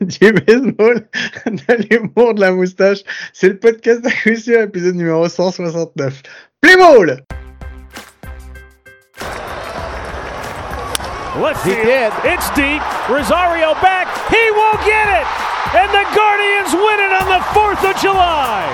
du baseball, de l'humour, de la moustache. C'est le podcast sûr, épisode numéro 169. Play ball! Let's see it. It's deep. Rosario back. He won't get it. And the Guardians win it on the 4th of July.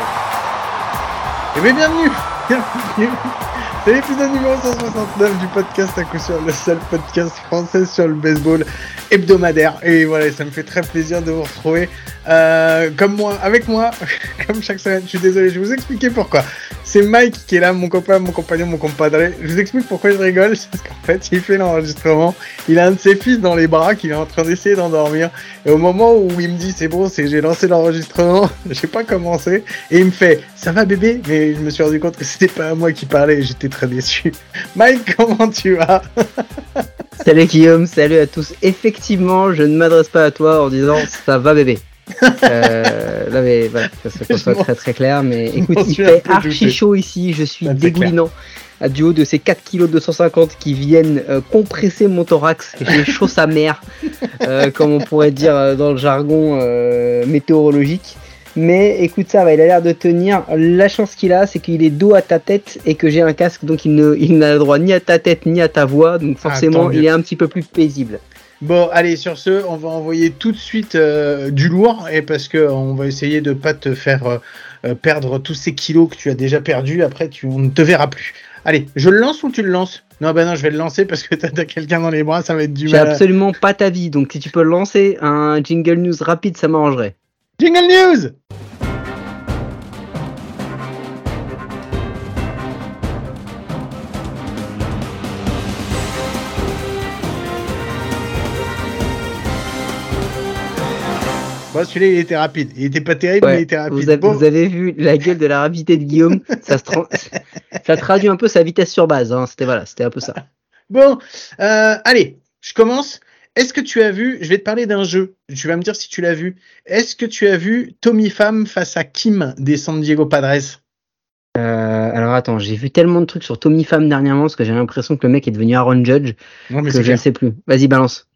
Eh bien, bienvenue! Bienvenue! C'est l'épisode numéro 169 du podcast à coup sûr, le seul podcast français sur le baseball hebdomadaire. Et voilà, ça me fait très plaisir de vous retrouver euh, comme moi, avec moi, comme chaque semaine. Je suis désolé, je vais vous expliquer pourquoi. C'est Mike qui est là, mon copain, mon compagnon, mon compadre. Je vous explique pourquoi je rigole. Parce qu'en fait, il fait l'enregistrement. Il a un de ses fils dans les bras qu'il est en train d'essayer d'endormir. Et au moment où il me dit c'est bon, j'ai lancé l'enregistrement, j'ai pas commencé. Et il me fait ça va bébé? Mais je me suis rendu compte que c'était pas à moi qui parlait. J'étais très déçu. Mike, comment tu vas Salut Guillaume, salut à tous. Effectivement, je ne m'adresse pas à toi en disant ça va bébé. euh, là, mais voilà, ça soit très très clair. Mais écoute, il fait archi chaud ici. Je suis dégoulinant à du haut de ces 4 kg 250 qui viennent euh, compresser mon thorax. J'ai chaud sa mère, euh, comme on pourrait dire dans le jargon météorologique. Mais écoute ça, il a l'air de tenir. La chance qu'il a, c'est qu'il est dos à ta tête et que j'ai un casque, donc il n'a le droit ni à ta tête ni à ta voix. Donc forcément, Ah, il est un petit peu plus paisible. Bon, allez, sur ce, on va envoyer tout de suite euh, du lourd, et parce que on va essayer de pas te faire euh, euh, perdre tous ces kilos que tu as déjà perdus. Après, tu, on ne te verra plus. Allez, je le lance ou tu le lances? Non, bah non, je vais le lancer parce que t'as as, quelqu'un dans les bras, ça va être du J'ai mal. à- absolument pas ta vie, donc si tu peux lancer un jingle news rapide, ça m'arrangerait. Jingle News Bon, celui-là, il était rapide. Il était pas terrible, mais il était rapide. vous, avez, Bon, vous avez vu la gueule de la rapidité de Guillaume, ça, se tra- ça traduit un peu sa vitesse sur base. Hein. C'était voilà, c'était un peu ça. bon euh, allez, je commence. Est-ce que tu as vu, je vais te parler d'un jeu, tu vas me dire si tu l'as vu. Est-ce que tu as vu Tommy Pham face à Kim des San Diego Padres? Euh, alors attends, j'ai vu tellement de trucs sur Tommy Pham dernièrement parce que j'ai l'impression que le mec est devenu Aaron Judge Non, mais que je ne sais plus. Vas-y, balance.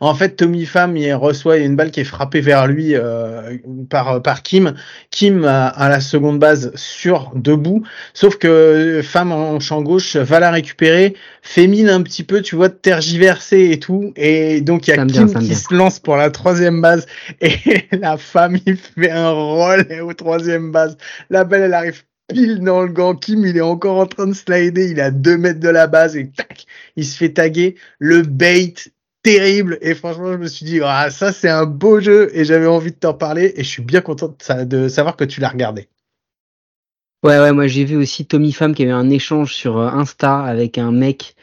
En fait, Tommy Pham, il reçoit une balle qui est frappée vers lui euh, par, par Kim. Kim à, à la seconde base sur debout. Sauf que Pham en champ gauche va la récupérer, fait mine un petit peu, tu vois, de tergiverser et tout. Et donc, il y a Kim qui se lance pour la troisième base. Et la femme, il fait un roll au troisième base. La balle, elle arrive pile dans le gant. Kim, il est encore en train de slider. Il est à deux mètres de la base et tac, il se fait taguer. Le bait terrible. Et franchement je me suis dit ah ça c'est un beau jeu et j'avais envie de t'en parler et je suis bien content de, savoir que tu l'as regardé. Ouais, ouais, moi j'ai vu aussi Tommy Pham qui a eu un échange sur euh, Insta avec un mec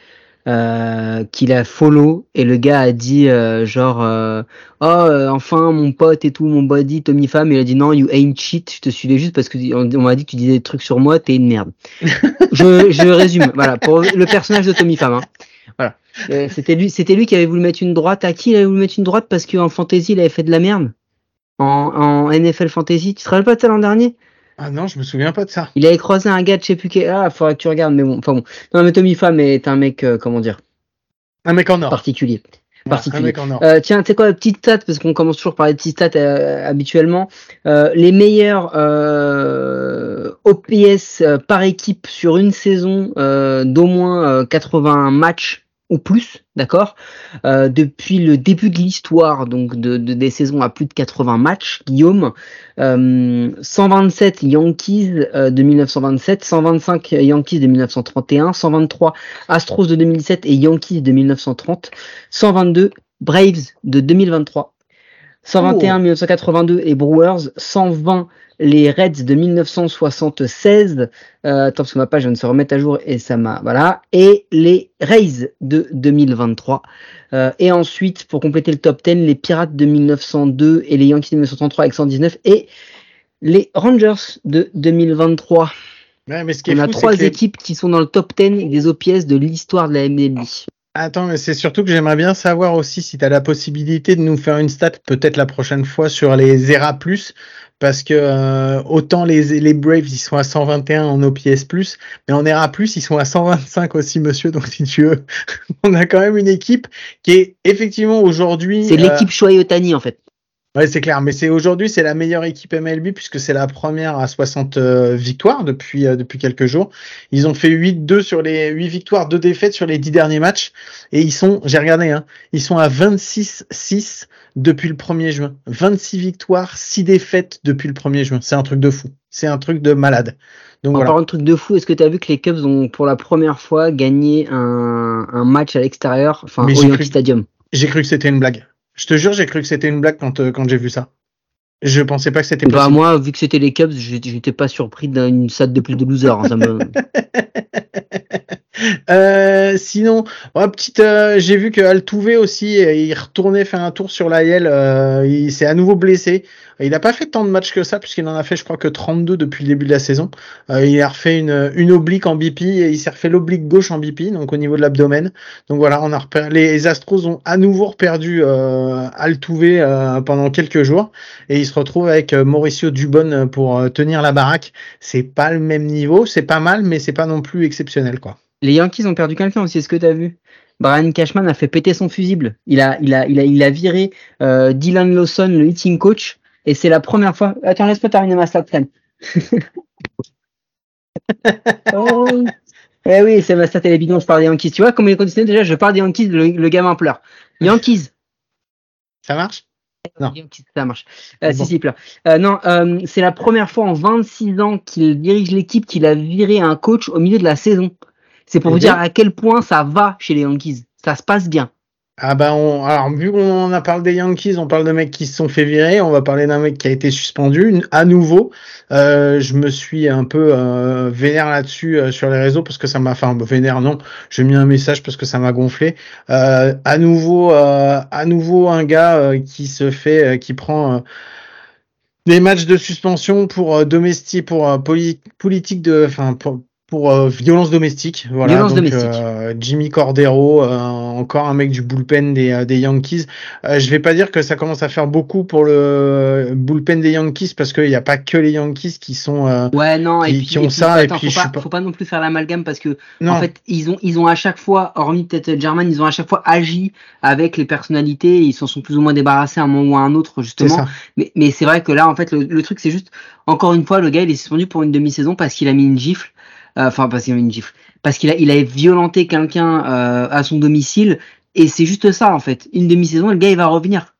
euh, qui l'a follow et le gars a dit euh, genre euh, oh euh, enfin mon pote et tout mon body Tommy Pham. Il a dit non you ain't shit. Je te suivais juste parce que on, on m'a dit que tu disais des trucs sur moi t'es une merde. Je, je résume. Voilà. Pour le personnage de Tommy Pham hein. Euh, c'était lui c'était lui qui avait voulu mettre une droite à qui il avait voulu mettre une droite? Parce qu'en fantasy il avait fait de la merde en, en NFL fantasy tu te rappelles pas de ça l'an dernier? Ah non je me souviens pas de ça. il avait croisé un gars de je sais plus. Ah, faudrait que tu regardes, mais bon. Enfin bon. Non, mais Tommy Pham est un mec, euh, comment dire, Un mec en or. particulier. Ouais, particulier. Un mec en or. Euh, tiens, tu sais quoi, petite stat, parce qu'on commence toujours par les petites stats euh, habituellement. Euh, les meilleurs euh, OPS euh, par équipe sur une saison euh, d'au moins euh, 80 matchs ou plus, d'accord? Euh, Depuis le début de l'histoire, donc de, de- des saisons à plus de 80 matchs, Guillaume, euh, 127 Yankees euh, de 1927, 125 Yankees de 1931, 123 Astros de 2007 et Yankees de 1930, 122 Braves de 2023, 121 1982 et Brewers, 120 les Reds de 1976. Euh, attends, parce que ma page vient de se remettre à jour et ça m'a. Voilà. Et les Rays de 2023. Euh, et ensuite, pour compléter le top 10, les Pirates de 1902 et les Yankees de 1933 avec 119 et les Rangers de 2023. Ouais, mais ce qui est On a fou, trois les- équipes qui sont dans le top 10 des OPS de l'histoire de la MLB. Attends, mais c'est surtout que j'aimerais bien savoir aussi si tu as la possibilité de nous faire une stat peut-être la prochaine fois sur les ERA+, parce que euh, autant les, les Braves ils sont à 121 en OPS+, mais en ERA+, ils sont à 125 aussi, monsieur, donc si tu veux, on a quand même une équipe qui est effectivement aujourd'hui... C'est l'équipe Choyotani en fait. Ouais, c'est clair, mais c'est aujourd'hui c'est la meilleure équipe MLB puisque c'est la première à 60 euh, victoires depuis euh, depuis quelques jours. Ils ont fait 8-2 sur les 8 victoires, 2 défaites sur les 10 derniers matchs et ils sont, j'ai regardé hein, ils sont à 26-6 depuis le 1er juin. 26 victoires, 6 défaites depuis le 1er juin. C'est un truc de fou. C'est un truc de malade. Donc en voilà. parlant de truc de fou, est-ce que tu as vu que les Cubs ont pour la première fois gagné un, un match à l'extérieur, enfin au Yankee Stadium? J'ai cru que c'était une blague. Je te jure, j'ai cru que c'était une blague quand, euh, quand j'ai vu ça. Je pensais pas que c'était bah, moi, vu que c'était les Cubs, j'étais pas surpris d'une salle de plus de loser. Hein, ça me... euh, sinon, petite, euh, j'ai vu que Altuve aussi, il retournait faire un tour sur la euh, il s'est à nouveau blessé. Il n'a pas fait tant de matchs que ça, puisqu'il en a fait, je crois, que 32 depuis le début de la saison. Euh, il a refait une, oblique en BP et il s'est refait l'oblique gauche en BP, donc au niveau de l'abdomen. Donc voilà, on a les Astros ont à nouveau perdu euh, euh, pendant quelques jours et il se retrouve avec euh, Mauricio Dubon pour euh, tenir la baraque. C'est pas le même niveau, c'est pas mal, mais c'est pas non plus exceptionnel, quoi. Les Yankees ont perdu quelqu'un aussi, est-ce que tu as vu? Brian Cashman a fait péter son fusible. Il a, il a, il a, il a viré euh, Dylan Lawson, le hitting coach, et c'est la première fois. Attends, laisse-moi terminer ma stat oh. Eh oui, c'est ma stat et je parle des Yankees. Tu vois, comme il est déjà, je parle des Yankees, le, le gamin pleure. Yankees. Ça marche? Non. ça marche. Euh, bon. Si. Euh, non, euh, c'est la première fois en 26 ans qu'il dirige l'équipe qu'il a viré un coach au milieu de la saison. C'est pour et vous dire à quel point ça va chez les Yankees. Ça se passe bien. Ah ben, on, alors vu qu'on a parlé des Yankees, on parle de mecs qui se sont fait virer, on va parler d'un mec qui a été suspendu à nouveau. Euh, je me suis un peu euh, vénère là-dessus euh, sur les réseaux parce que ça m'a, enfin vénère non, j'ai mis un message parce que ça m'a gonflé. Euh, à nouveau, euh, à nouveau un gars euh, qui se fait, qui prend des matchs de suspension pour domestique, pour politique de, enfin pour pour euh, violence domestique. Voilà. Violence Donc, domestique. Euh, Jimmy Cordero, euh, encore un mec du bullpen des, euh, des Yankees. je vais pas dire que ça commence à faire beaucoup pour le bullpen des Yankees parce qu'il n'y a pas que les Yankees qui sont ouais non qui, et puis, qui ont et puis, ça. attends, et puis faut, je pas, pas... faut pas non plus faire l'amalgame parce que non. en fait ils ont ils ont à chaque fois, hormis peut-être German, ils ont à chaque fois agi avec les personnalités. Ils s'en sont plus ou moins débarrassés à un moment ou à un autre justement. Mais mais c'est vrai que là en fait le, le truc c'est juste encore une fois le gars il est suspendu pour une demi-saison parce qu'il a mis une gifle enfin parce qu'il a violenté quelqu'un euh, à son domicile, et c'est juste ça en fait. Une demi-saison, le gars il va revenir,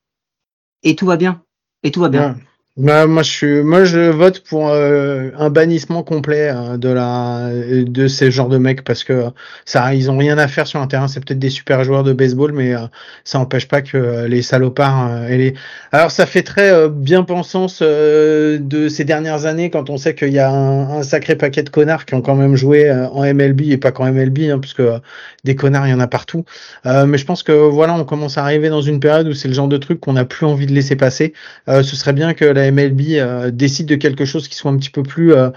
et tout va bien, et tout va bien. Bah, moi, je suis, moi, je vote pour euh, un bannissement complet euh, de la, de ces genres de mecs parce que ça, ils ont rien à faire sur un terrain. C'est peut-être des super joueurs de baseball, mais euh, ça n'empêche pas que les salopards et les. Alors, ça fait très bien pensance de ces dernières années quand on sait qu'il y a un, un, sacré paquet de connards qui ont quand même joué en MLB et pas qu'en MLB, hein, parce que des connards, il y en a partout. mais je pense que voilà, on commence à arriver dans une période où c'est le genre de truc qu'on n'a plus envie de laisser passer. ce serait bien que MLB euh, décide de quelque chose qui soit un petit peu plus euh,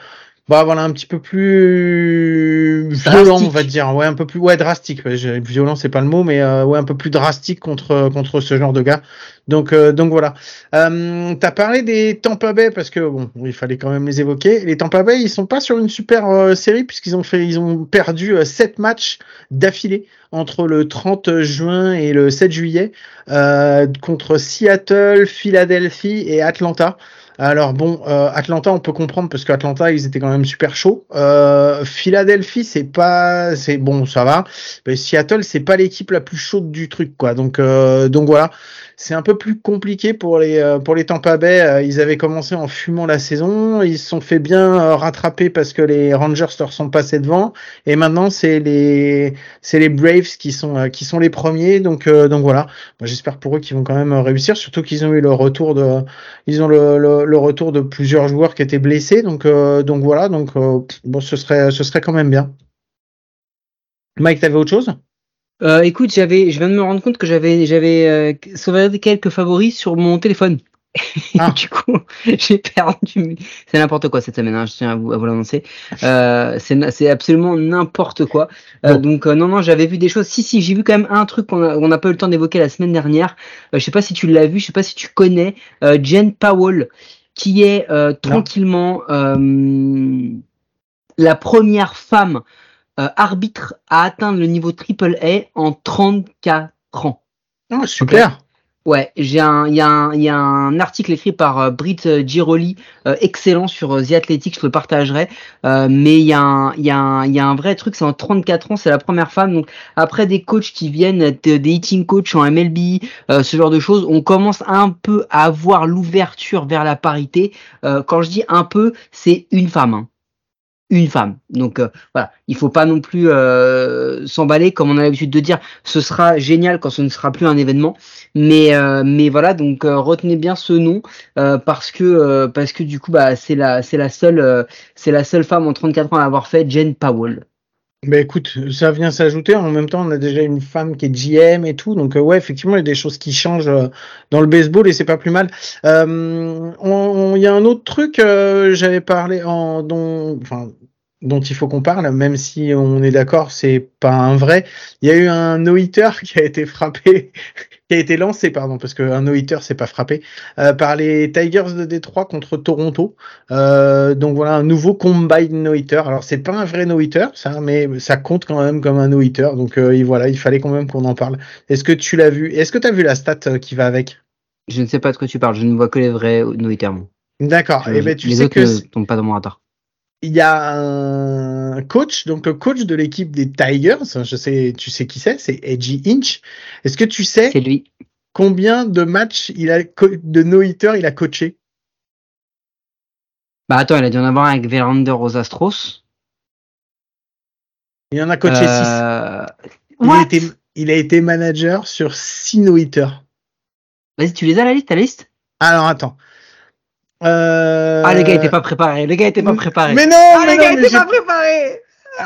bah voilà un petit peu plus violent on va dire. Ouais un peu plus ouais drastique. Violent c'est pas le mot mais euh, ouais un peu plus drastique contre contre ce genre de gars. Donc euh, donc voilà. Euh, t'as parlé des Tampa Bay parce que bon il fallait quand même les évoquer. Les Tampa Bay ils sont pas sur une super euh, série puisqu'ils ont fait ils ont perdu euh, sept matchs d'affilée entre le 30 juin et le 7 juillet euh, contre Seattle Philadelphie et Atlanta alors bon, euh, Atlanta, on peut comprendre parce qu'Atlanta, ils étaient quand même super chauds. Euh, Philadelphie, c'est pas, c'est bon, ça va. Seattle, c'est pas l'équipe la plus chaude du truc, quoi. Donc, euh, donc voilà, c'est un peu plus compliqué pour les euh, pour les Tampa Bay. Ils avaient commencé en fumant la saison, ils se sont fait bien euh, rattraper parce que les Rangers leur sont passés devant, et maintenant c'est les c'est les Braves qui sont euh, qui sont les premiers. Donc donc voilà, j'espère pour eux qu'ils vont quand même réussir, surtout qu'ils ont eu le retour de, ils ont le, le le retour de plusieurs joueurs qui étaient blessés. Donc, euh, donc voilà, donc euh, bon, ce serait, ce serait quand même bien. Mike, t'avais autre chose? Euh, Écoute, j'avais, je viens de me rendre compte que j'avais, j'avais euh, sauvegardé quelques favoris sur mon téléphone. Ah. du coup, j'ai perdu. C'est n'importe quoi cette semaine, hein, je tiens à vous, à vous l'annoncer. Euh, c'est absolument n'importe quoi. Donc non, non, j'avais vu des choses. Si, si, j'ai vu quand même un truc qu'on n'a pas eu le temps d'évoquer la semaine dernière. Je sais pas si tu l'as vu, je sais pas si tu connais Jen Powell, qui est tranquillement la première femme arbitre à atteindre le niveau triple A en 34 ans. Oh, super. Ouais, j'ai un, il y, y a un article écrit par euh, Britt euh, Giroli, euh, excellent sur The Athletic, je le partagerai. mais il y, a un, y, y a un vrai truc, c'est en 34 ans, c'est la première femme. Donc après des coachs qui viennent, des hitting coachs en MLB, ce genre de choses, on commence un peu à avoir l'ouverture vers la parité. quand je dis un peu, c'est une femme. Hein une femme. Donc euh, voilà, il faut pas non plus euh, s'emballer comme on a l'habitude de dire. Ce sera génial quand ce ne sera plus un événement, mais euh, mais voilà donc retenez bien ce nom parce que parce que du coup bah c'est la c'est la seule c'est la seule femme en 34 ans à l'avoir fait, Jane Powell. Bah écoute, ça vient s'ajouter. En même temps, on a déjà une femme qui est GM et tout. Donc ouais, effectivement, il y a des choses qui changent dans le baseball et c'est pas plus mal. Il y a un autre truc, j'avais parlé en dont, enfin, dont il faut qu'on parle, même si on est d'accord, c'est pas un vrai. Il y a eu un no-hitter qui a été frappé, qui a été lancé, pardon, parce qu'un no-hitter c'est pas frappé, euh, par les Tigers de Détroit contre Toronto. Euh, donc voilà, un nouveau combine no-hitter. Alors c'est pas un vrai no-hitter, ça, mais ça compte quand même comme un no-hitter. Donc euh, voilà, il fallait quand même qu'on en parle. Est-ce que tu l'as vu? Est-ce que tu as vu la stat euh, qui va avec? Je ne sais pas de quoi tu parles. Je ne vois que les vrais no-hitters. D'accord. Et eh ben tu les sais autres que ne tombent pas dans mon radar il y a un coach, donc le coach de l'équipe des Tigers, je sais, tu sais qui c'est, c'est Edgy Inch. Est-ce que tu sais lui. combien de matchs il a de no-hitter il a coaché? Bah attends, il a dû en avoir un avec Verlander aux Astros. Il en a coaché 6. Euh... Il, a été, il a été manager sur 6 no-hitters. Vas-y, tu les as la liste, ta liste? Alors attends. Euh... Ah, le gars était pas préparé. Le gars était pas préparé. Mais non, ah, mais le gars était pas préparé. Ah,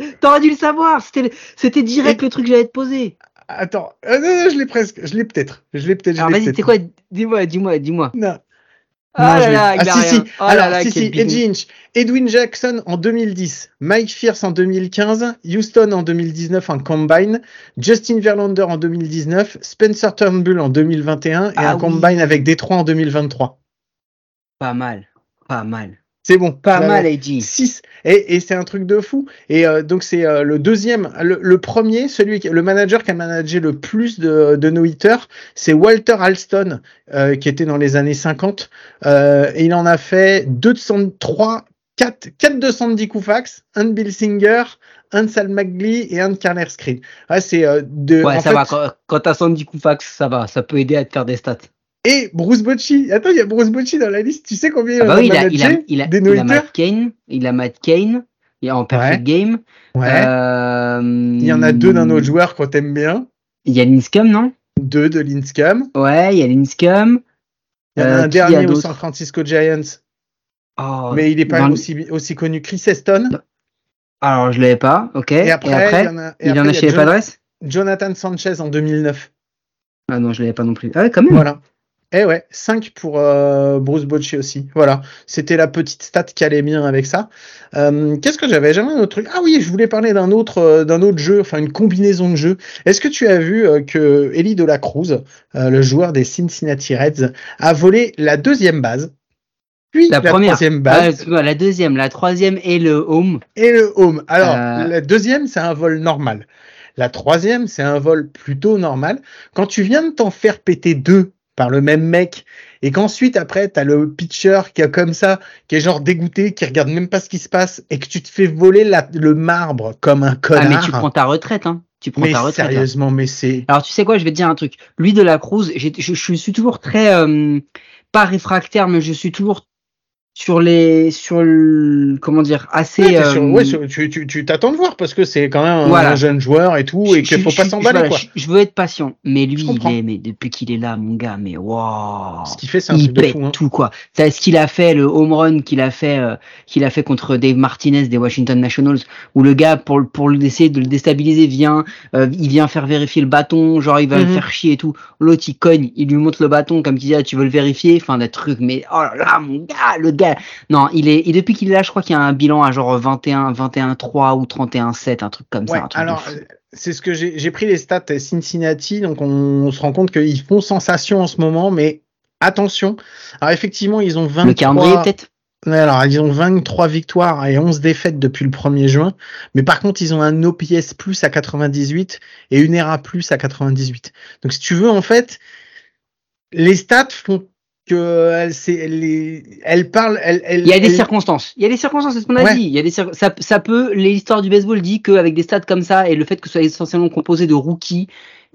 il... T'aurais dû le savoir. C'était, c'était direct le truc que j'allais te poser. Attends, euh, non, non, je l'ai presque. Je l'ai peut-être. Je l'ai peut-être. Alors vas-y, c'est quoi? Dis-moi, dis-moi, dis-moi. Non. Ah là là, ah, si, si. Oh Alors, là si, si, Edgy Inch, Edwin Jackson en 2010, Mike Fierce en 2015, Houston en 2019 en combine, Justin Verlander en 2019, Spencer Turnbull en 2021 et Ah un oui. combine avec Détroit en 2023. Pas mal, pas mal. C'est bon. Pas mal, Edgy. 6 et, et c'est un truc de fou et euh, donc c'est euh, le deuxième le, le premier celui qui, le manager qui a managé le plus de, de no hitters c'est Walter Alston euh, qui était dans les années 50 euh, et il en a fait 203 4 4 de Sandy Koufax un de Bill Singer un de Sal McGlee et un de Carner Screen ouais, c'est de Ouais, ça fait- va. Quand, quand t'as Sandy Koufax, ça va. Ça peut aider à te faire des stats. Et Bruce Bocci attends il y a Bruce Bocci dans la liste tu sais combien Ah bah il oui, il en a a, il a, il a, il a Matt Kane. Il a Matt Kane. Il est en perfect game. ouais Euh, il y en a deux d'un autre joueur qu'on t'aime bien Il y a Linscomb, non? Deux de Linscomb Ouais, il y a Linscomb. Il y en a Euh, un a dernier d'autre? San Francisco Giants, Oh, mais il n'est pas aussi, aussi connu. Chris Heston. Alors, je l'avais pas, ok. Et après, il y en a, il y en a chez les Jon- Padres? Jonathan Sanchez en 2009. Ah non, je l'avais pas non plus. Ah ouais, quand même. Voilà. Eh ouais, 5 pour euh, Bruce Bocci aussi. Voilà, c'était la petite stat qui allait bien avec ça. Euh, Qu'est-ce que j'avais? J'avais un autre truc. Ah oui, je voulais parler d'un autre, euh, d'un autre jeu, enfin une combinaison de jeux. Est-ce que tu as vu euh, que Eli de la Cruz, euh, le joueur des Cincinnati Reds, a volé la deuxième base, puis La la, première. troisième base? La deuxième, la troisième et le home. et le home. Alors, la deuxième, c'est un vol normal. La troisième, c'est un vol plutôt normal. Quand tu viens de t'en faire péter deux par le même mec, et qu'ensuite, après, t'as le pitcher qui est comme ça, qui est genre dégoûté, qui regarde même pas ce qui se passe, et que tu te fais voler la- le marbre comme un Ah, connard. mais tu prends ta retraite, hein. Tu prends Mais ta retraite. hein. sérieusement, mais c'est... Alors, tu sais quoi, je vais te dire un truc. Lui de la Cruz, je, je suis toujours très, euh, pas réfractaire, mais je suis toujours sur les sur le, comment dire assez Ouais, sur- euh, ouais, sur- tu tu- tu t'attends de voir parce que c'est quand même un, Voilà. un jeune joueur et tout et je- qu'il faut je- pas je- s'emballer quoi. Je, je veux être patient, mais lui, il est, mais depuis qu'il est là, mon gars, mais waouh, Ce qu'il fait, c'est un il truc de pète fou. Hein. tout quoi. C'est ce qu'il a fait, le home run qu'il a fait, euh, qu'il a fait contre Dave Martinez des Washington Nationals, où le gars pour le- pour le- essayer de le déstabiliser vient, euh, il vient faire vérifier le bâton, genre il va Mhm. le faire chier et tout. L'autre il cogne, il lui montre le bâton comme il dit ah, tu veux le vérifier, enfin des trucs, mais oh là là mon gars, le gars, non il est, et depuis qu'il est là, je crois qu'il y a un bilan à genre 21, 21-3 ou 31-7, un truc comme Ouais, ça. un truc de alors euh, c'est ce que j'ai pris les stats Cincinnati, donc on, on se rend compte qu'ils font sensation en ce moment, mais attention. Alors effectivement, ils ont 23. le calendrier peut-être? Alors ils ont 23 victoires et 11 défaites depuis le 1er juin, mais par contre ils ont un OPS plus à 98 et une ERA plus à 98. Donc si tu veux en fait, les stats font que elle, c'est, elle, est- elle parle, elle, elle, Il y a des elle- circonstances. Il y a des circonstances, c'est ce qu'on a Ouais. dit. Il y a des cir- ça, ça peut, l'histoire du baseball dit qu'avec des stats comme ça et le fait que ce soit essentiellement composé de rookies,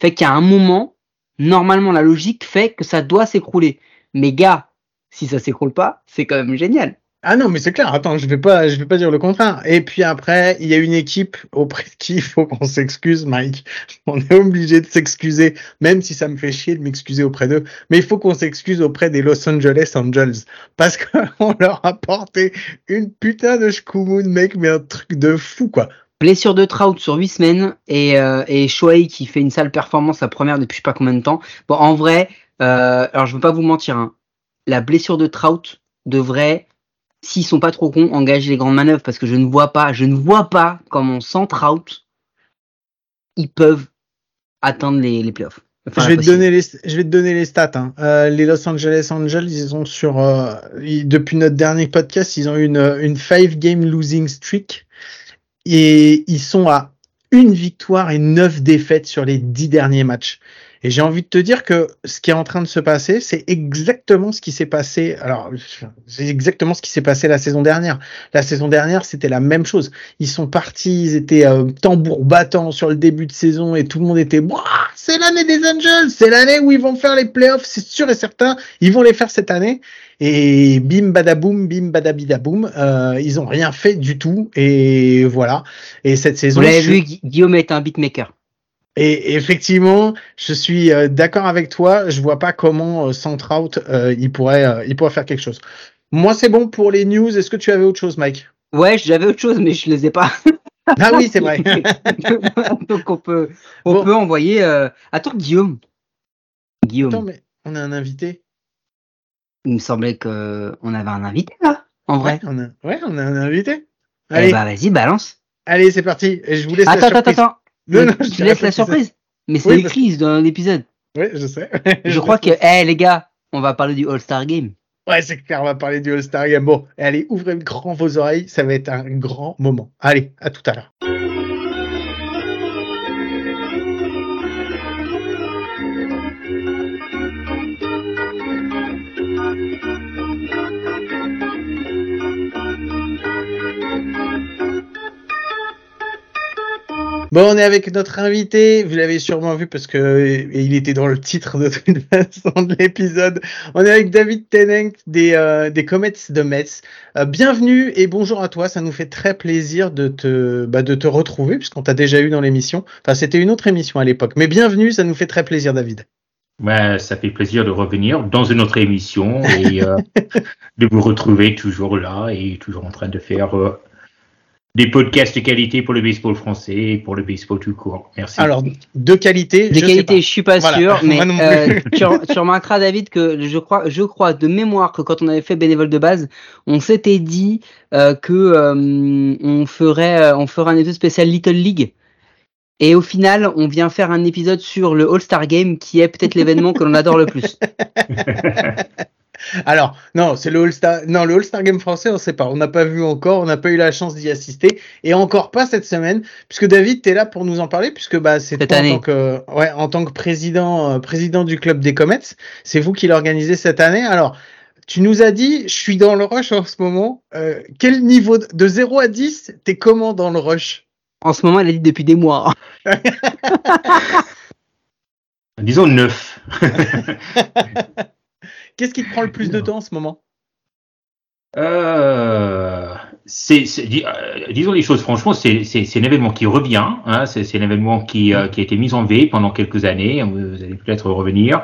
fait qu'à un moment, normalement, la logique fait que ça doit s'écrouler. Mais gars, si ça s'écroule pas, c'est quand même génial. Ah non, mais c'est clair. Attends, je vais pas, je vais pas dire le contraire. Et puis après, il y a une équipe auprès de qui il faut qu'on s'excuse, Mike. On est obligé de s'excuser, même si ça me fait chier de m'excuser auprès d'eux. Mais il faut qu'on s'excuse auprès des Los Angeles Angels parce qu'on leur a porté une putain de shkumun, mec, mais un truc de fou, quoi. Blessure de Trout sur 8 semaines et, euh, et Shohei qui fait une sale performance, la première depuis je sais pas combien de temps. Bon, en vrai, euh, alors je veux pas vous mentir, hein, la blessure de Trout devrait, s'ils sont pas trop cons, engager les grandes manœuvres parce que je ne vois pas, je ne vois pas comment sans Trout, ils peuvent atteindre les, les playoffs. Enfin, je vais te donner les, je vais te donner les stats. Hein. Euh, les Los Angeles Angels, ils ont sur, euh, ils- depuis notre dernier podcast, ils ont une une five game losing streak et ils sont à une victoire et neuf défaites sur les dix derniers matchs. Et j'ai envie de te dire que ce qui est en train de se passer, c'est exactement ce qui s'est passé. Alors, c'est exactement ce qui s'est passé la saison dernière. La saison dernière, c'était la même chose. Ils sont partis, ils étaient euh, tambour battant sur le début de saison et tout le monde était, c'est l'année des Angels, c'est l'année où ils vont faire les playoffs, c'est sûr et certain, ils vont les faire cette année. Et bim badaboum, bim badabidaboum, euh, ils ont rien fait du tout. Et voilà. Et cette saison, Vous l'avez je- vu, Gu- Guillaume est un beatmaker. Et effectivement, je suis euh, d'accord avec toi. Je vois pas comment euh, sans Trout, euh, il pourrait, euh, il pourrait faire quelque chose. Moi, c'est bon pour les news. Est-ce que tu avais autre chose, Mike? Ouais, j'avais autre chose, mais je les ai pas. Ah oui, c'est vrai. Donc on peut, on Bon. peut envoyer. Euh... Attends, Guillaume. Guillaume, Attends, mais on a un invité. il me semblait que on avait un invité là, en vrai. Ouais, on a, ouais, on a un invité. Eh Allez, bah vas-y, balance. allez, c'est parti. Et je vous laisse Attends, la attends, attends. Non, non, tu je pas la surprise. Mais c'est Oui, parce- écrit dans l'épisode. Oui, je sais. Je crois que, eh les gars, on va parler du All-Star Game. Ouais, c'est clair, on va parler du All-Star Game. Bon, allez, ouvrez grand vos oreilles, ça va être un grand moment. Allez, à tout à l'heure. Bon, on est avec notre invité. Vous l'avez sûrement vu parce que il était dans le titre de toute façon de l'épisode. On est avec David Tennant des, euh, des Comets de Metz. Euh, bienvenue et bonjour à toi. Ça nous fait très plaisir de te, bah, de te retrouver puisqu'on t'a déjà eu dans l'émission. Enfin, c'était une autre émission à l'époque. Mais bienvenue, ça nous fait très plaisir, David. Ouais, ça fait plaisir de revenir dans une autre émission et euh, de vous retrouver toujours là et toujours en train de faire euh, des podcasts de qualité pour le baseball français et pour le baseball tout court. Merci. Alors, de qualité, Des je sais pas. je suis pas Voilà. sûr, mais euh, tu remarqueras David que je crois, je crois de mémoire que quand on avait fait bénévole de base, on s'était dit euh, que euh, on ferait, euh, on ferait un épisode spécial Little League. Et au final, on vient faire un épisode sur le All-Star Game, qui est peut-être l'événement que l'on adore le plus. Alors, non, c'est le All-Star. Non, le All-Star Game français, on sait pas. On n'a pas vu encore, on n'a pas eu la chance d'y assister. Et encore pas cette semaine, puisque David, tu es là pour nous en parler, puisque bah, c'est Cette toi en année. tant que, ouais, en tant que président, euh, président du club des Comets. C'est vous qui l'organisez cette année. Alors, tu nous as dit, je suis dans le rush en ce moment. Euh, quel niveau de, de 0 à 10, t'es comment dans le rush? En ce moment, elle a dit depuis des mois. Disons neuf. Qu'est-ce qui te prend le plus de temps en ce moment? Euh, c'est, euh, disons les choses franchement, c'est, un événement qui revient. Hein, c'est, un événement qui, euh, qui a été mis en veille pendant quelques années. Vous allez peut-être revenir.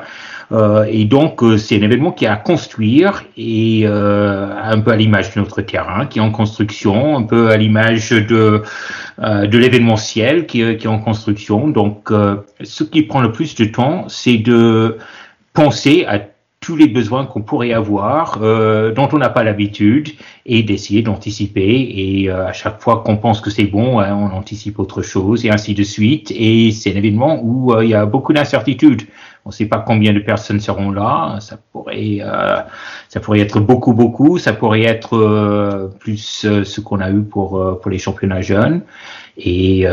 Euh, et donc c'est un événement qui est à construire et un peu à l'image de notre terrain, qui est en construction, un peu à l'image de de l'événementiel qui, qui est en construction. Donc ce qui prend le plus de temps, c'est de penser à tous les besoins qu'on pourrait avoir, euh, dont on n'a pas l'habitude, et d'essayer d'anticiper. Et euh, à chaque fois qu'on pense que c'est bon, hein, on anticipe autre chose, et ainsi de suite. Et c'est un événement où euh, il y a beaucoup d'incertitudes. On ne sait pas combien de personnes seront là. Ça pourrait, euh, ça pourrait être beaucoup, beaucoup. Ça pourrait être euh, plus ce qu'on a eu pour pour les championnats jeunes. Et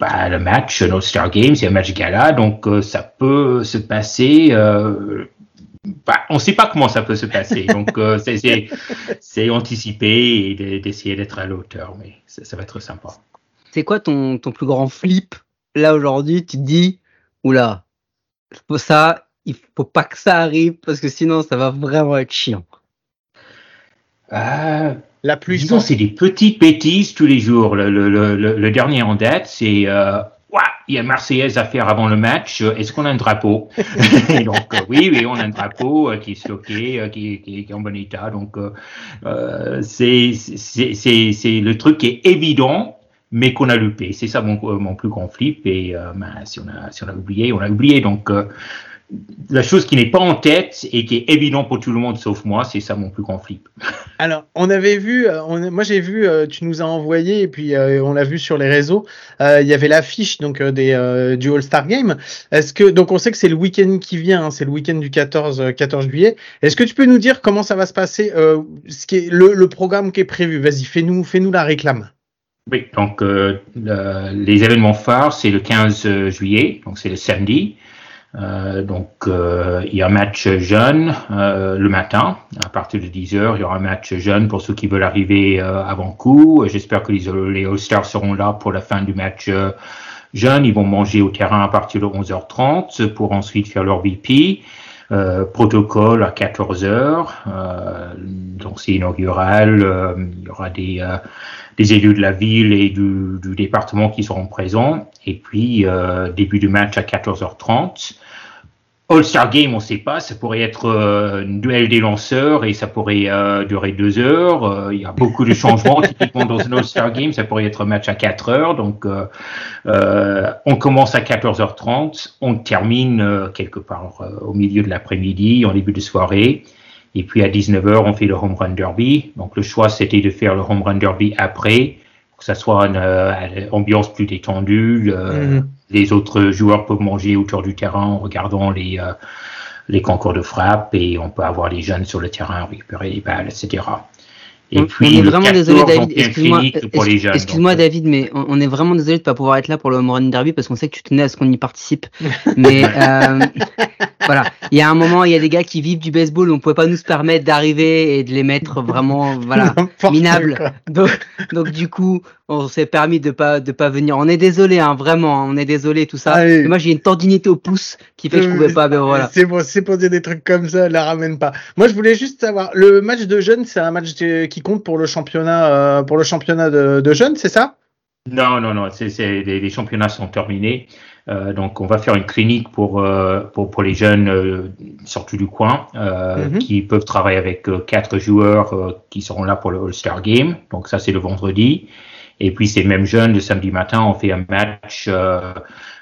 bah, le match, nos Star Games, c'est un match gala, donc ça peut se passer bah, on ne sait pas comment ça peut se passer. Donc, euh, c'est anticiper et d'essayer d'être à l'auteur, mais ça, va être sympa. C'est quoi ton, ton, plus grand flip? Là aujourd'hui Tu te dis, oula, ça, il faut pas que ça arrive parce que sinon ça va vraiment être chiant. Euh, la plus. Disons, c'est des petites bêtises tous les jours. Le, le, le, dernier en date, c'est. Euh, il y a Marseillaise à faire avant le match. Euh, est-ce qu'on a un drapeau? Donc euh, oui, oui, on a un drapeau euh, qui est stocké, qui, qui, est en bon état. Donc euh, c'est c'est le truc qui est évident, mais qu'on a loupé. C'est ça mon, mon plus grand flip. Et ben, si on a si on a oublié, on a oublié. Donc la chose qui n'est pas en tête et qui est évident pour tout le monde sauf moi, c'est ça mon plus grand flip. Alors, on avait vu, euh, moi j'ai vu, euh, tu nous as envoyé et puis euh, on l'a vu sur les réseaux. Il y avait l'affiche donc des du All Star Game. Est-ce que donc on sait que c'est le week-end qui vient, hein, c'est le week-end du 14 14 juillet. Est-ce que tu peux nous dire comment ça va se passer, ce qui est le, le, programme qui est prévu? Vas-y, fais-nous fais-nous la réclame. Oui, donc les événements phares, c'est le 15 juillet, donc c'est le samedi. Euh, donc, euh, il y a un match jeune euh, le matin, à partir de 10 heures. Il y aura un match jeune pour ceux qui veulent arriver avant coup. J'espère que les, les All-Stars seront là pour la fin du match jeune. Ils vont manger au terrain à partir de 11h30 pour ensuite faire leur VP. Euh, protocole à 14 heures, euh, donc c'est inaugural. il y aura des, des élus de la ville et du, du département qui seront présents. Et puis, euh, début du match à 14h30. All-Star Game, on ne sait pas, ça pourrait être euh, une duel des lanceurs et ça pourrait euh, durer deux heures. Euh, il y a beaucoup de changements typiquement dans un All-Star Game, ça pourrait être un match à 4 heures. Donc, on commence à 14h30, on termine quelque part au milieu de l'après-midi, en début de soirée. Et puis à 19h, on fait le home run derby. Donc le choix, c'était de faire le home run derby après, pour que ça soit une, euh, ambiance plus détendue. Mhm. Les autres joueurs peuvent manger autour du terrain en regardant les, euh, les concours de frappe et on peut avoir les jeunes sur le terrain récupérer les balles, etc. Et puis, on est vraiment désolé, David. Excuse-moi, excuse David, mais on, est vraiment désolé de ne pas pouvoir être là pour le home run derby parce qu'on sait que tu tenais à ce qu'on y participe. mais euh, voilà, il y a un moment, il y a des gars qui vivent du baseball, on pouvait pas nous se permettre d'arriver et de les mettre vraiment, voilà, minables. Donc, donc, du coup, on s'est permis de pas de pas venir. On est désolé, hein, vraiment, on est désolé tout ça. moi, j'ai une tendinité au pouce qui fait que je pouvais pas. Mais voilà. C'est bon, c'est poser des trucs comme ça, la ramène pas. Moi, je voulais juste savoir, le match de jeunes, c'est un match qui compte pour le championnat, euh, pour le championnat de, de jeunes, c'est ça? Non, non, non. C'est les, les championnats sont terminés. Euh, donc, on va faire une clinique pour, euh, pour, pour, les jeunes euh, sortis du coin mhm. qui peuvent travailler avec quatre joueurs qui seront là pour le All-Star Game. Donc, ça, c'est le vendredi. Et puis, ces mêmes jeunes, le samedi matin, on fait un match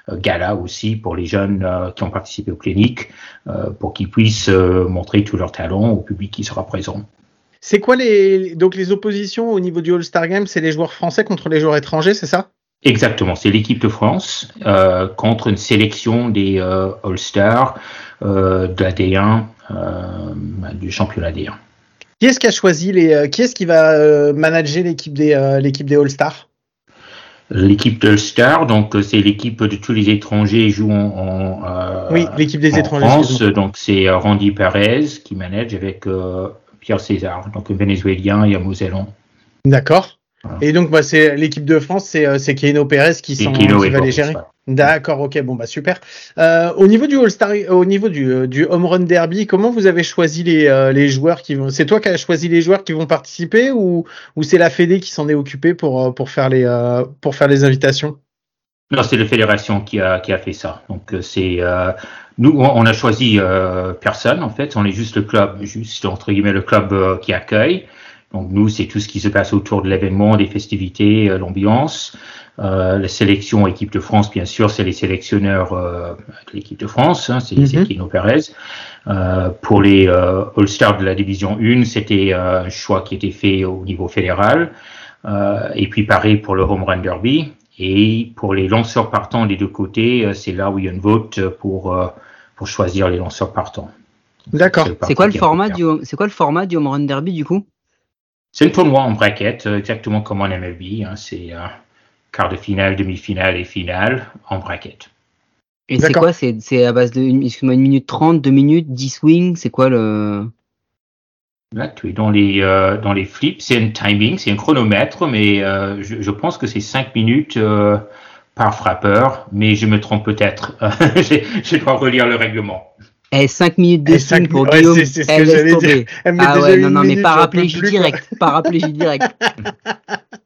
gala aussi pour les jeunes qui ont participé aux cliniques pour qu'ils puissent montrer tous leurs talents au public qui sera présent. C'est quoi les donc les oppositions au niveau du All-Star Game C'est les joueurs français contre les joueurs étrangers, c'est ça? Exactement, c'est l'équipe de France euh, contre une sélection des euh, All-Stars euh, de la D1, euh, du championnat D1. Qui est-ce qui a choisi les Qui est-ce qui va manager l'équipe des l'équipe des All-Stars? L'équipe de All-Stars, donc c'est l'équipe de tous les étrangers jouant en oui l'équipe des étrangers France. Donc c'est Randy Perez qui manage avec Pierre César, donc vénézuélien et Mosellan. D'accord. Et donc, bah, c'est l'équipe de France, c'est euh, Keno Pérez qui, qui va les gérer. D'accord, ok, bon bah super. Euh, au niveau du All-Star, au niveau du, euh, du Home Run Derby, comment vous avez choisi les, euh, les joueurs qui vont C'est toi qui as choisi les joueurs qui vont participer ou, ou c'est la Fédé qui s'en est occupée pour, pour, faire les, euh, pour faire les invitations? Non, c'est la fédération qui a, qui a fait ça. Donc c'est nous, on a choisi euh, personne en fait. On est juste le club, juste entre guillemets le club euh, qui accueille. Donc nous, c'est tout ce qui se passe autour de l'événement, des festivités, euh, l'ambiance. Euh, la sélection équipe de France, bien sûr, c'est les sélectionneurs euh, de l'équipe de France, hein, c'est c'est Mhm. Kino Perez. Euh, pour les euh, All-Stars de la division 1, c'était euh, un choix qui était fait au niveau fédéral. Euh, et puis pareil pour le Home Run Derby. Et pour les lanceurs partants des deux côtés, c'est là où il y a une vote pour, euh, pour choisir les lanceurs partants. D'accord. C'est quoi le format du, c'est quoi le format du home run derby du coup? C'est un tournoi en bracket, euh, exactement comme en MLB. Hein, c'est euh, quart de finale, demi-finale et finale en bracket. Et c'est quoi? C'est c'est à base de une, minute 30, deux minutes, 10 swings, c'est quoi le Là, tu es dans les, euh, dans les flips. C'est un timing, c'est un chronomètre, mais euh, je, je pense que c'est 5 minutes euh, par frappeur, mais je me trompe peut-être. J'ai- je dois relire le règlement. Eh, 5 minutes de Eh, cinq swing pour ouais, Guillaume. c'est- c'est ce Eh, que laisse tomber. Elle met Ah déjà ouais, une non, non, mais paraplégie direct. Paraplégie direct.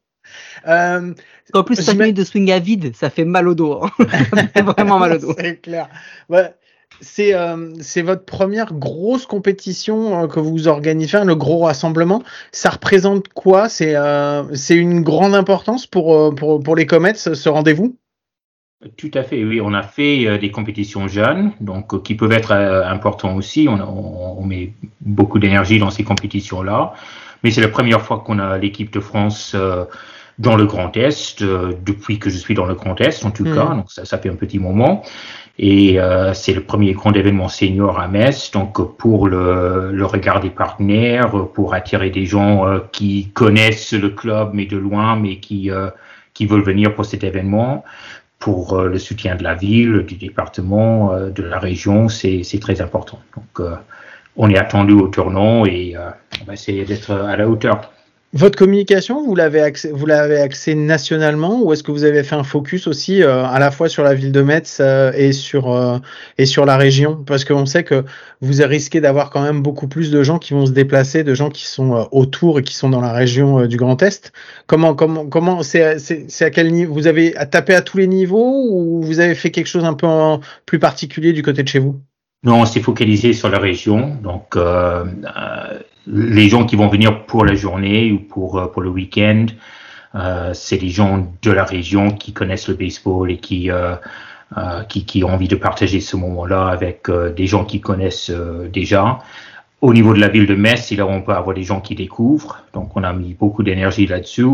Euh, En plus, 5 J'ima- minutes de swing à vide, ça fait mal au dos. hein. ça fait vraiment mal au dos. C'est clair. Ouais. C'est euh, c'est votre première grosse compétition euh, que vous organisez, le gros rassemblement. Ça représente quoi? C'est euh, c'est une grande importance pour, euh, pour, pour les Comets, ce ce rendez-vous? Tout à fait, oui. On a fait euh, des compétitions jeunes, donc euh, qui peuvent être euh, importants aussi. On, on- on met beaucoup d'énergie dans ces compétitions-là. Mais c'est la première fois qu'on a l'équipe de France euh, dans le Grand Est, euh, depuis que je suis dans le Grand Est, en tout Mhm. cas. Donc ça, ça fait un petit moment. Et euh, c'est le premier grand événement senior à Metz. Donc pour le, le regard des partenaires, pour attirer des gens euh, qui connaissent le club, mais de loin, mais qui, euh, qui veulent venir pour cet événement pour euh, le soutien de la ville, du département, euh, de la région, c'est très important. Donc, euh, on est attendu au tournant et on va essayer d'être à la hauteur. Votre communication, vous l'avez axé, vous l'avez axé nationalement ou est-ce que vous avez fait un focus aussi euh, à la fois sur la ville de Metz euh, et sur euh, et sur la région? Parce qu'on sait que vous risquez d'avoir quand même beaucoup plus de gens qui vont se déplacer, de gens qui sont euh, autour et qui sont dans la région euh, du Grand Est. Comment comment comment c'est c'est à quel niveau Vous avez tapé à tous les niveaux ou vous avez fait quelque chose un peu plus particulier du côté de chez vous? Non, on s'est focalisé sur la région. Donc, euh, euh, les gens qui vont venir pour la journée ou pour, euh, pour le week-end, euh, c'est des gens de la région qui connaissent le baseball et qui, euh, euh, qui, qui ont envie de partager ce moment-là avec des gens qui connaissent déjà. Au niveau de la ville de Metz, là on peut avoir des gens qui découvrent. Donc, on a mis beaucoup d'énergie là-dessus.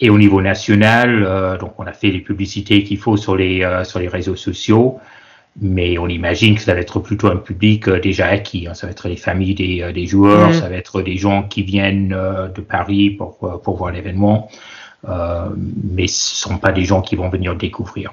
Et au niveau national, donc on a fait les publicités qu'il faut sur les, sur les réseaux sociaux mais on imagine que ça va être plutôt un public euh, déjà acquis. hein. Ça va être les familles des, euh, des joueurs, Mhm. ça va être des gens qui viennent euh, de Paris pour, pour voir l'événement, mais ce ne sont pas des gens qui vont venir découvrir.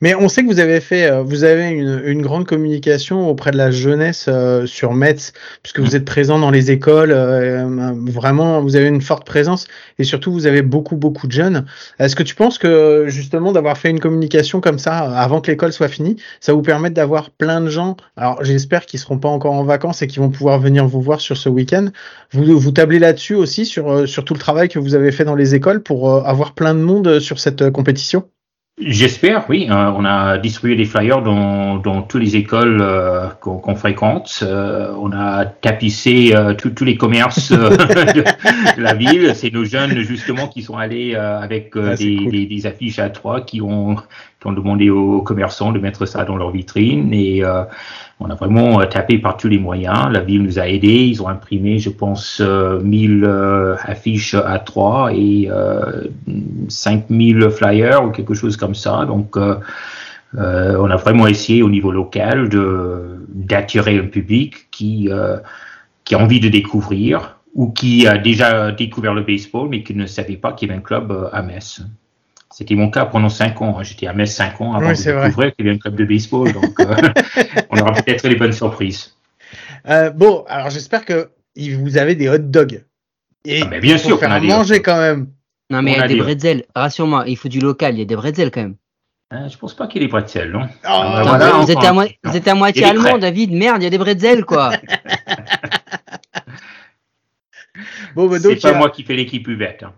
Mais on sait que vous avez fait, euh, vous avez une, une grande communication auprès de la jeunesse euh, sur Metz, puisque vous Mm. êtes présent dans les écoles, euh, vraiment, vous avez une forte présence, et surtout vous avez beaucoup beaucoup de jeunes. Est-ce que tu penses que justement d'avoir fait une communication comme ça euh, avant que l'école soit finie, ça vous permet d'avoir plein de gens Alors j'espère qu'ils seront pas encore en vacances et qu'ils vont pouvoir venir vous voir sur ce week-end. Vous vous tablez là-dessus aussi sur euh, sur tout le travail que vous avez fait dans les écoles pour euh, avoir plein de monde euh, sur cette euh, compétition? J'espère, oui. Euh, on a distribué des flyers dans, dans toutes les écoles euh, qu'on fréquente. Euh, on a tapissé euh, tous- les commerces de, de la ville. C'est nos jeunes, justement, qui sont allés avec Ah, des, cool. des, des affiches à trois qui ont, ont demandé aux commerçants de mettre ça dans leur vitrine. Et euh, on a vraiment euh, tapé par tous les moyens. La ville nous a aidés. Ils ont imprimé, je pense, euh, 1000 euh, affiches à trois et euh, 5000 flyers ou quelque chose comme ça. Donc, on a vraiment essayé au niveau local d'attirer un public qui qui a envie de découvrir ou qui a déjà découvert le baseball mais qui ne savait pas qu'il y avait un club à Metz. C'était mon cas pendant cinq ans. J'étais à Metz cinq ans avant Oui, de c'est vrai. découvrir qu'il y avait un club de baseball. Donc, euh, on aura peut-être des bonnes surprises. Euh, bon, alors j'espère que vous avez des hot dogs. Et Ah, mais bien il faut sûr faire a des manger quand même. Non, mais il y On a a des bretzels. Rassure-moi, il faut du local, il y a des bretzels quand même. Euh, je pense pas qu'il y ait des bretzels, non? Oh, voilà, vous, êtes à enfin, moi- non. vous êtes à moitié allemand. David. Merde, il y a des bretzels, quoi. Bon, bah, C'est pas a- moi qui fais l'équipe buvette. hein.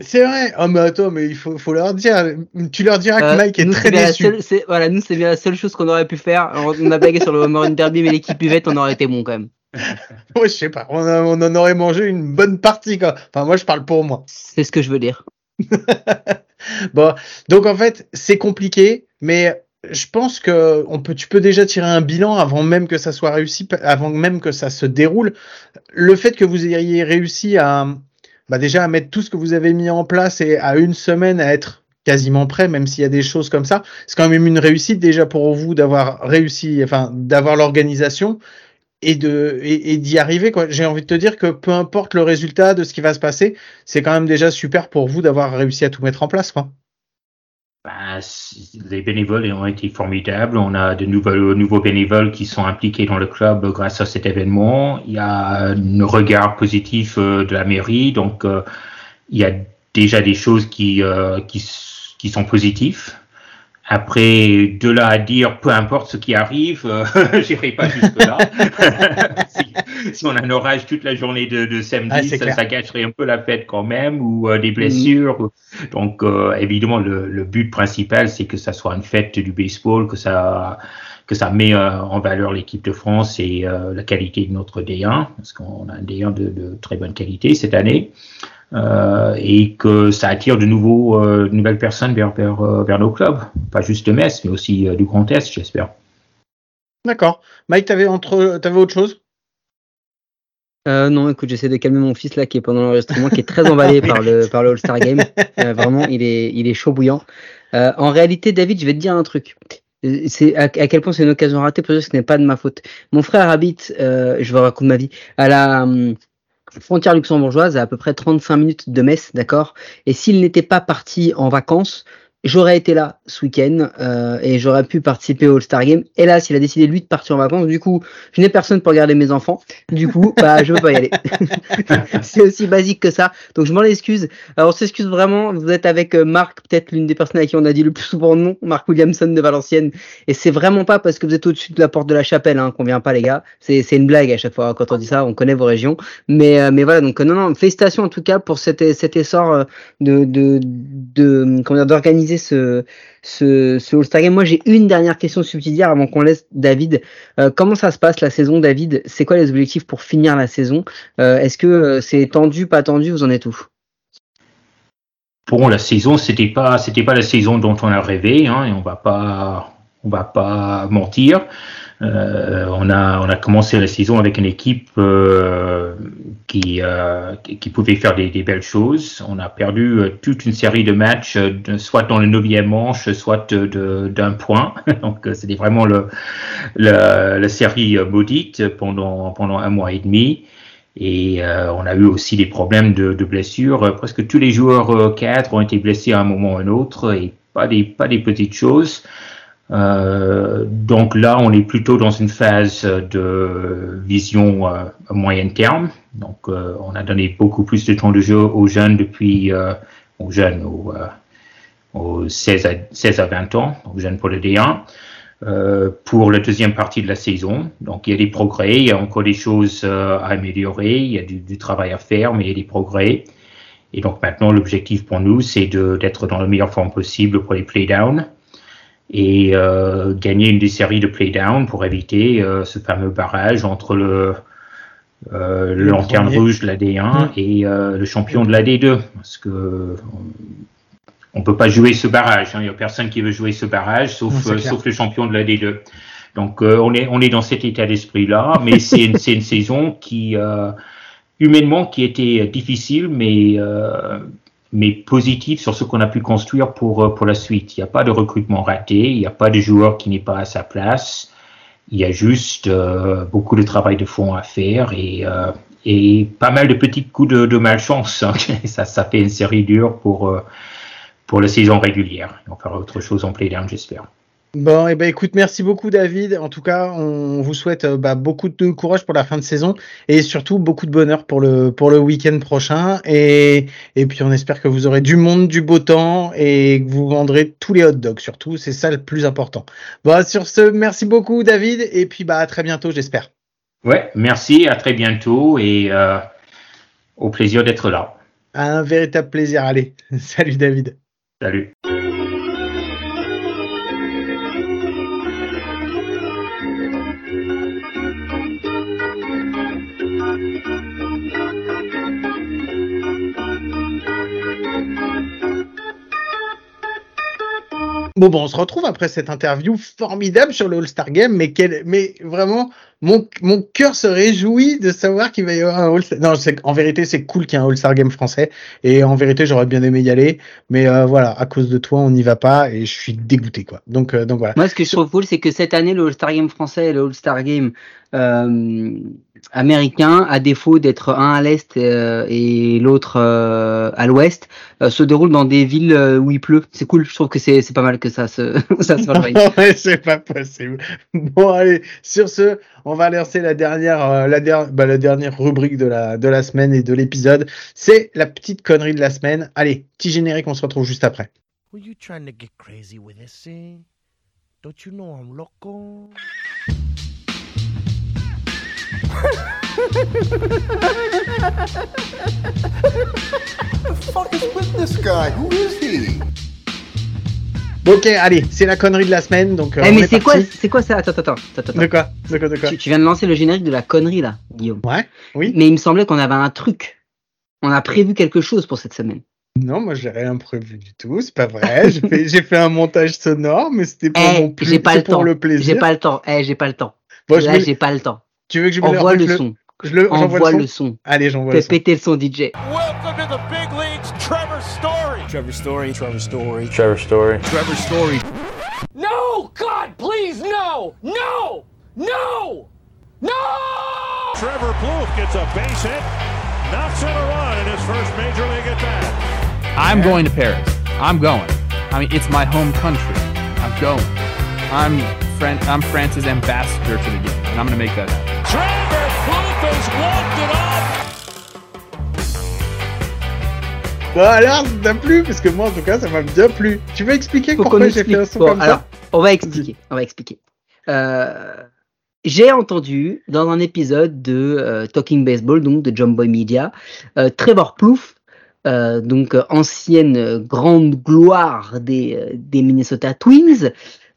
C'est vrai. Oh, mais attends, mais il faut, faut leur dire. Tu leur diras que Euh, Mike est très déçu. seule- voilà, nous, c'est bien la seule chose qu'on aurait pu faire. On on a blagué sur le Marine Derby, mais l'équipe buvette, on aurait été bon quand même. Ouais, je sais pas. On, a- on en aurait mangé une bonne partie, quoi. Enfin, moi, je parle pour moi. C'est ce que je veux dire. Bon, donc en fait, c'est compliqué, mais je pense que on peut, tu peux déjà tirer un bilan avant même que ça soit réussi, avant même que ça se déroule. Le fait que vous ayez réussi à, bah déjà à mettre tout ce que vous avez mis en place et à une semaine à être quasiment prêt, même s'il y a des choses comme ça, c'est quand même une réussite déjà pour vous d'avoir réussi, enfin d'avoir l'organisation et d'y arriver. J'ai envie de te dire que peu importe le résultat de ce qui va se passer, c'est quand même déjà super pour vous d'avoir réussi à tout mettre en place. C- les bénévoles ont été formidables. On a de nouveaux, bénévoles qui sont impliqués dans le club grâce à cet événement. Il y a un regard positif euh, de la mairie, donc euh, il y a déjà des choses qui, euh, qui, qui sont positives. Après, de là à dire, peu importe ce qui arrive, euh, j'irai pas jusque-là. si, si on a un orage toute la journée de, de samedi, Ah, ça, ça gâcherait un peu la fête quand même, ou euh, des blessures. Donc, euh, évidemment, le, le but principal, c'est que ça soit une fête du baseball, que ça, que ça met euh, en valeur l'équipe de France et euh, la qualité de notre D1, parce qu'on a un D1 de, de très bonne qualité cette année, et que ça attire de nouveaux, euh, de nouvelles personnes vers, vers, euh, vers nos clubs, pas juste de Metz, mais aussi euh, du Grand Est, j'espère. D'accord. Mike, t'avais entre, t'avais autre chose? Euh, non, écoute, j'essaie de calmer mon fils là qui est pendant l'enregistrement, qui est très emballé par le par le All-Star Game. Euh, vraiment, il est il est chaud bouillant. Euh, en réalité, David, je vais te dire un truc. Euh, C'est à, à quel point c'est une occasion ratée dire que ce n'est pas de ma faute. Mon frère habite, euh, je vais raconter ma vie, à la hum, frontière luxembourgeoise, à à peu près 35 minutes de Metz, d'accord? Et s'il n'était pas parti en vacances, j'aurais été là ce week-end euh, et j'aurais pu participer au All-Star Game. Hélas, il a décidé lui de partir en vacances. Du coup, je n'ai personne pour garder mes enfants. Du coup, bah, je veux pas y aller. c'est aussi basique que ça. Donc, je m'en excuse. Alors, on s'excuse vraiment. Vous êtes avec euh, Marc, peut-être l'une des personnes à qui on a dit le plus souvent non, Marc Williamson de Valenciennes. Et c'est vraiment pas parce que vous êtes au-dessus de la porte de la chapelle hein, qu'on vient pas, les gars. C'est c'est une blague à chaque fois quand on dit ça. On connaît vos régions. Mais, euh, mais voilà. Donc, euh, non, non, félicitations en tout cas pour cet, cet essor euh, de, de, de, comment dire, d'organiser ce, ce, All-Star. Moi, j'ai une dernière question subsidiaire avant qu'on laisse David. Euh, comment ça se passe la saison, David? C'est quoi les objectifs pour finir la saison? Euh, Est-ce que euh, c'est tendu, pas tendu? Vous en êtes où? Bon, la saison, c'était pas, c'était pas la saison dont on a rêvé, hein, et on va pas, on va pas mentir. Euh, on a, on a commencé la saison avec une équipe euh, qui, euh, qui, pouvait faire des, des belles choses. On a perdu euh, toute une série de matchs, euh, de- soit dans le neuvième manche, soit de- de- d'un point. Donc, euh, c'était vraiment le, la, la série maudite pendant, pendant un mois et demi. Et on a eu aussi des problèmes de, de blessures. Presque tous les joueurs cadres ont été blessés à un moment ou à un autre, et pas des, pas des petites choses. Euh, donc là, on est plutôt dans une phase de vision euh, à moyen terme. Donc, euh, on a donné beaucoup plus de temps de jeu aux jeunes depuis, euh, aux jeunes, aux, euh, aux 16, à, 16 à 20 ans, aux jeunes pour le D1 euh, pour la deuxième partie de la saison. Donc il y a des progrès, il y a encore des choses euh, à améliorer, il y a du, du travail à faire, mais il y a des progrès. Et donc maintenant, l'objectif pour nous, c'est d'être dans la meilleure forme possible pour les playdowns et euh, gagner une des séries de playdowns pour éviter euh, ce fameux barrage entre le, euh, le lanterne rouge de la D1 Mm. et euh, le champion de la D2. Parce que on peut pas jouer ce barrage. hein. Il y a personne qui veut jouer ce barrage, sauf, Non, le champion de la D2. Donc on est on est dans cet état d'esprit là, mais c'est une, une saison qui humainement qui était difficile, mais mais positive sur ce qu'on a pu construire pour euh, pour la suite. Il n'y a pas de recrutement raté, il n'y a pas de joueur qui n'est pas à sa place. Il y a juste euh, beaucoup de travail de fond à faire et euh, et pas mal de petits coups de, de malchance. hein. ça ça fait une série dure pour euh, pour la saison régulière. On fera autre chose en playdown, j'espère. Bon, et eh ben écoute, merci beaucoup David. En tout cas, on vous souhaite euh, bah, beaucoup de courage pour la fin de saison et surtout beaucoup de bonheur pour le pour le week-end prochain. Et et puis on espère que vous aurez du monde, du beau temps et que vous vendrez tous les hot dogs. Surtout, c'est ça le plus important. Bon, sur ce, merci beaucoup David et puis bah à très bientôt, j'espère. Ouais, merci, à très bientôt et euh, au plaisir d'être là. Un véritable plaisir. Allez, salut David. Salut. Bon, bon, on se retrouve après cette interview formidable sur le All-Star Game, mais, quel, vraiment, mon, mon cœur se réjouit de savoir qu'il va y avoir un All-Star. Non, en vérité, c'est cool qu'il y ait un All-Star Game français, et en vérité, j'aurais bien aimé y aller, mais euh, voilà, à cause de toi, on n'y va pas, et je suis dégoûté, quoi. Donc, euh, donc voilà. Moi, ce que je trouve cool, c'est que cette année, le All-Star Game français et le All-Star Game euh, américain, à défaut d'être un à l'est euh, et l'autre euh, à l'ouest, euh, se déroule dans des villes où il pleut. C'est cool, je trouve que c'est pas mal que ça se ça se c'est pas possible. Bon allez, sur ce, on va lancer la dernière la, dernière bah, la dernière rubrique de la de la semaine et de l'épisode. C'est la petite connerie de la semaine. Allez, petit générique, on se retrouve juste après. Were you trying to get crazy with this thing? Don't you know I'm loco? Ok, allez, c'est la connerie de la semaine, donc. Euh, eh, mais c'est quoi, c'est quoi ça? Attends, attends, attends, De quoi, de quoi, de quoi? Tu, viens de lancer le générique de la connerie là, Guillaume. Ouais, oui. Mais il me semblait qu'on avait un truc. On a prévu quelque chose pour cette semaine. Non, moi j'ai rien prévu du tout, c'est pas vrai. j'ai fait, fait, un montage sonore, mais c'était pour eh, mon plaisir, pas le temps. le plaisir. J'ai pas le temps. Eh, j'ai pas le temps. là, j'ai pas le temps. Tu veux que je Envoie le, le son. Je le, Envoie le son. Allez, j'envoie le son. Fais péter le son, DJ. Welcome to the big leagues, Trevor Story. Trevor Story. Trevor Story. Trevor Story. Trevor Story. No! God, please, no! No! No! No! Trevor Plouffe gets a base hit, knocks in a run in his first major league at bat. I'm going to Paris. I'm going. I mean, it's my home country. I'm going. I'm Fran- I'm France's ambassador to the game, and I'm going to make that happen. Trevor Plouffe has walked it off. Bon alors, ça t'a plu Parce que moi, en tout cas, ça m'a bien plu. Tu veux expliquer Faut pourquoi j'ai fait un son bon, comme alors, ça On va expliquer. On va expliquer. Euh, j'ai entendu dans un épisode de euh, Talking Baseball, donc de Jumbo Media, euh, Trevor Plouffe, euh, donc ancienne grande gloire des, des Minnesota Twins,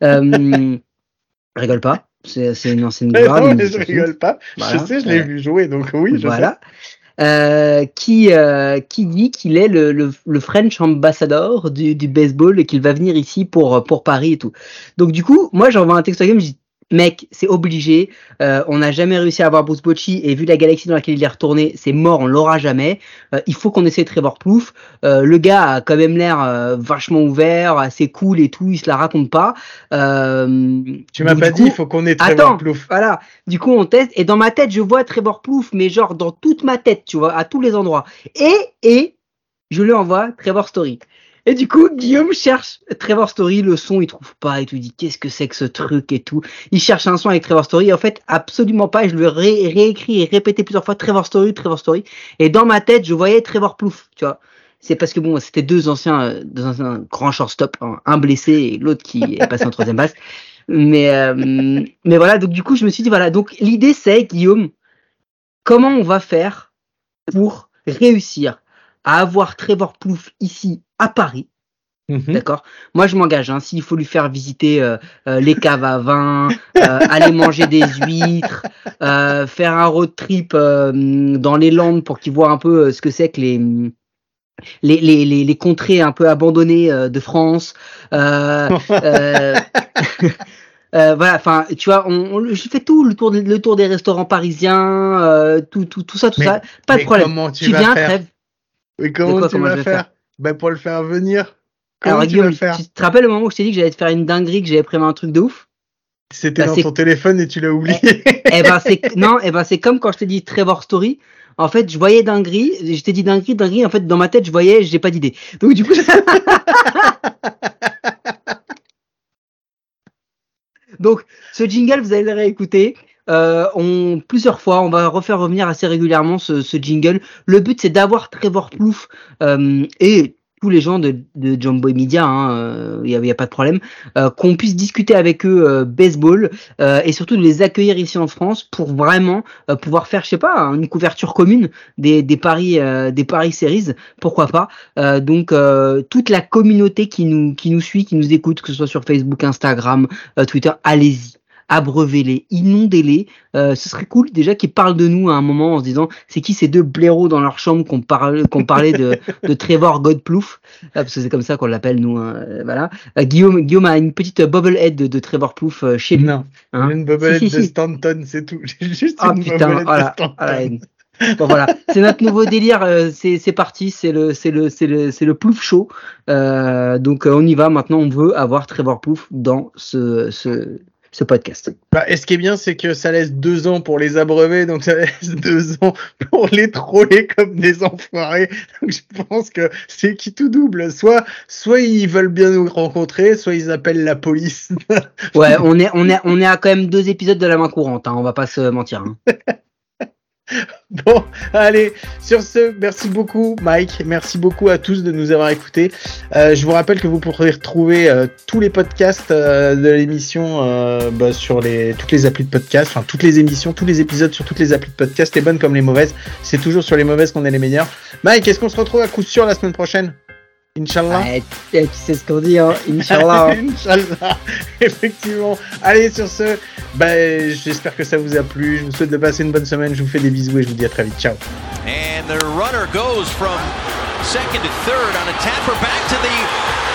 euh, rigole pas. C'est une ancienne gloire. non, je rigole pas. Je sais, je l'ai vu jouer, donc oui, je voilà. Euh, qui, euh, qui dit qu'il est le, le, le, French ambassador du, du baseball et qu'il va venir ici pour, pour Paris et tout. Donc du coup, moi j'envoie un texte à game, je dis mec, c'est obligé. Euh, on n'a jamais réussi à avoir Bruce Bocci et vu la galaxie dans laquelle il est retourné, c'est mort, on l'aura jamais. Euh, il faut qu'on essaie Trevor Plouffe. Euh, le gars a quand même l'air euh, vachement ouvert, assez cool et tout, il se la raconte pas. Tu m'as pas dit, il faut qu'on ait Trevor attends, Plouffe. Voilà, du coup on teste et dans ma tête, je vois Trevor Plouffe, mais genre dans toute ma tête, tu vois, à tous les endroits. Et, et, je lui envoie Trevor Story. Et du coup, Guillaume cherche Trevor Story, le son, il trouve pas et tout. Il dit qu'est-ce que c'est que ce truc et tout. Il cherche un son avec Trevor Story. En fait, absolument pas. Je lui ai réécrit et répété plusieurs fois Trevor Story, Trevor Story. Et dans ma tête, je voyais Trevor Plouf, tu vois. C'est parce que bon, c'était deux anciens, deux anciens grands shortstop, un blessé et l'autre qui est passé en troisième base. Mais, euh, mais voilà. Donc du coup, je me suis dit voilà. Donc l'idée c'est Guillaume, comment on va faire pour réussir à avoir Trevor Plouf ici à Paris. Mhm. D'accord? Moi, je m'engage. Hein, S'il faut lui faire visiter euh, euh, les caves à vin, euh, aller manger des huîtres, faire un road trip dans les Landes pour qu'il voit un peu ce que c'est que les les, les, les, les, contrées un peu abandonnées de France. voilà. Enfin, tu vois, on, on, je fais tout le tour, le tour des restaurants parisiens, tout, tout, tout ça, tout ça. Pas de problème. Tu, viens, Trève. Mais comment tu vas faire ben pour le faire venir. Alors, tu, tu te rappelles le moment où je t'ai dit que j'allais te faire une dinguerie, que j'avais prévu un truc de ouf? C'était bah, dans ton téléphone et tu l'as oublié. Eh, eh ben c'est non, eh ben c'est comme quand je t'ai dit Trevor Story. En fait, je voyais dinguerie, je t'ai dit dinguerie, dinguerie. En fait, dans ma tête, je voyais, j'ai pas d'idée. Donc du coup. Donc, ce jingle, vous allez le réécouter. Euh, on, plusieurs fois, on va refaire revenir assez régulièrement ce, jingle. Le but, c'est d'avoir Trevor Plouffe euh, et tous les gens de, de Jumbo Media, il hein, n'y a, y a, pas de problème, euh, qu'on puisse discuter avec eux euh, baseball euh, et surtout de les accueillir ici en France pour vraiment euh, pouvoir faire, je sais pas, une couverture commune des, des paris, euh, des paris series, pourquoi pas. Euh, donc toute la communauté qui nous, qui nous suit, qui nous écoute, que ce soit sur Facebook, Instagram, Twitter, allez-y abreuvez-les, inondez-les. Euh, ce serait cool déjà qu'ils parlent de nous à un moment en se disant c'est qui ces deux blaireaux dans leur chambre qu'on parle, qu'on parlait de, de Trevor Godplouf, euh, parce que c'est comme ça qu'on l'appelle nous. Hein, voilà. Euh, Guillaume, Guillaume a une petite bobblehead de, de Trevor Plouf euh, chez lui. Non, hein une bobblehead si, si, de. Stanton, c'est tout. J'ai juste oh, une putain, bobblehead voilà, de Stanton. voilà. Bon voilà, c'est notre nouveau délire, euh, c'est c'est parti, c'est le c'est le c'est le c'est le plouf show. Euh, donc on y va maintenant, on veut avoir Trevor Plouf dans ce ce ce podcast. Bah, et ce qui est bien, c'est que ça laisse deux ans pour les abreuver, donc ça laisse deux ans pour les troller comme des enfoirés. Donc je pense que c'est qui tout double. Soit, soit ils veulent bien nous rencontrer, soit ils appellent la police. ouais, on est, on est, on est à quand même deux épisodes de la main courante, hein, on va pas se mentir. Hein. Bon, allez, sur ce, merci beaucoup Mike, merci beaucoup à tous de nous avoir écoutés. Euh, je vous rappelle que vous pourrez retrouver euh, tous les podcasts euh, de l'émission bah, sur les, toutes les applis de podcast, enfin toutes les émissions, tous les épisodes sur toutes les applis de podcast, les bonnes comme les mauvaises. C'est toujours sur les mauvaises qu'on est les meilleurs. Mike, est-ce qu'on se retrouve à coup sûr la semaine prochaine? Inch'Allah. Ouais, tu sais ce qu'on dit, hein. Inch'Allah. Inch'Allah. Effectivement. Allez, sur ce, ben, j'espère que ça vous a plu. Je vous souhaite de passer une bonne semaine. Je vous fais des bisous et je vous dis à très vite. Ciao. And the runner goes from second to third on a tapper back to the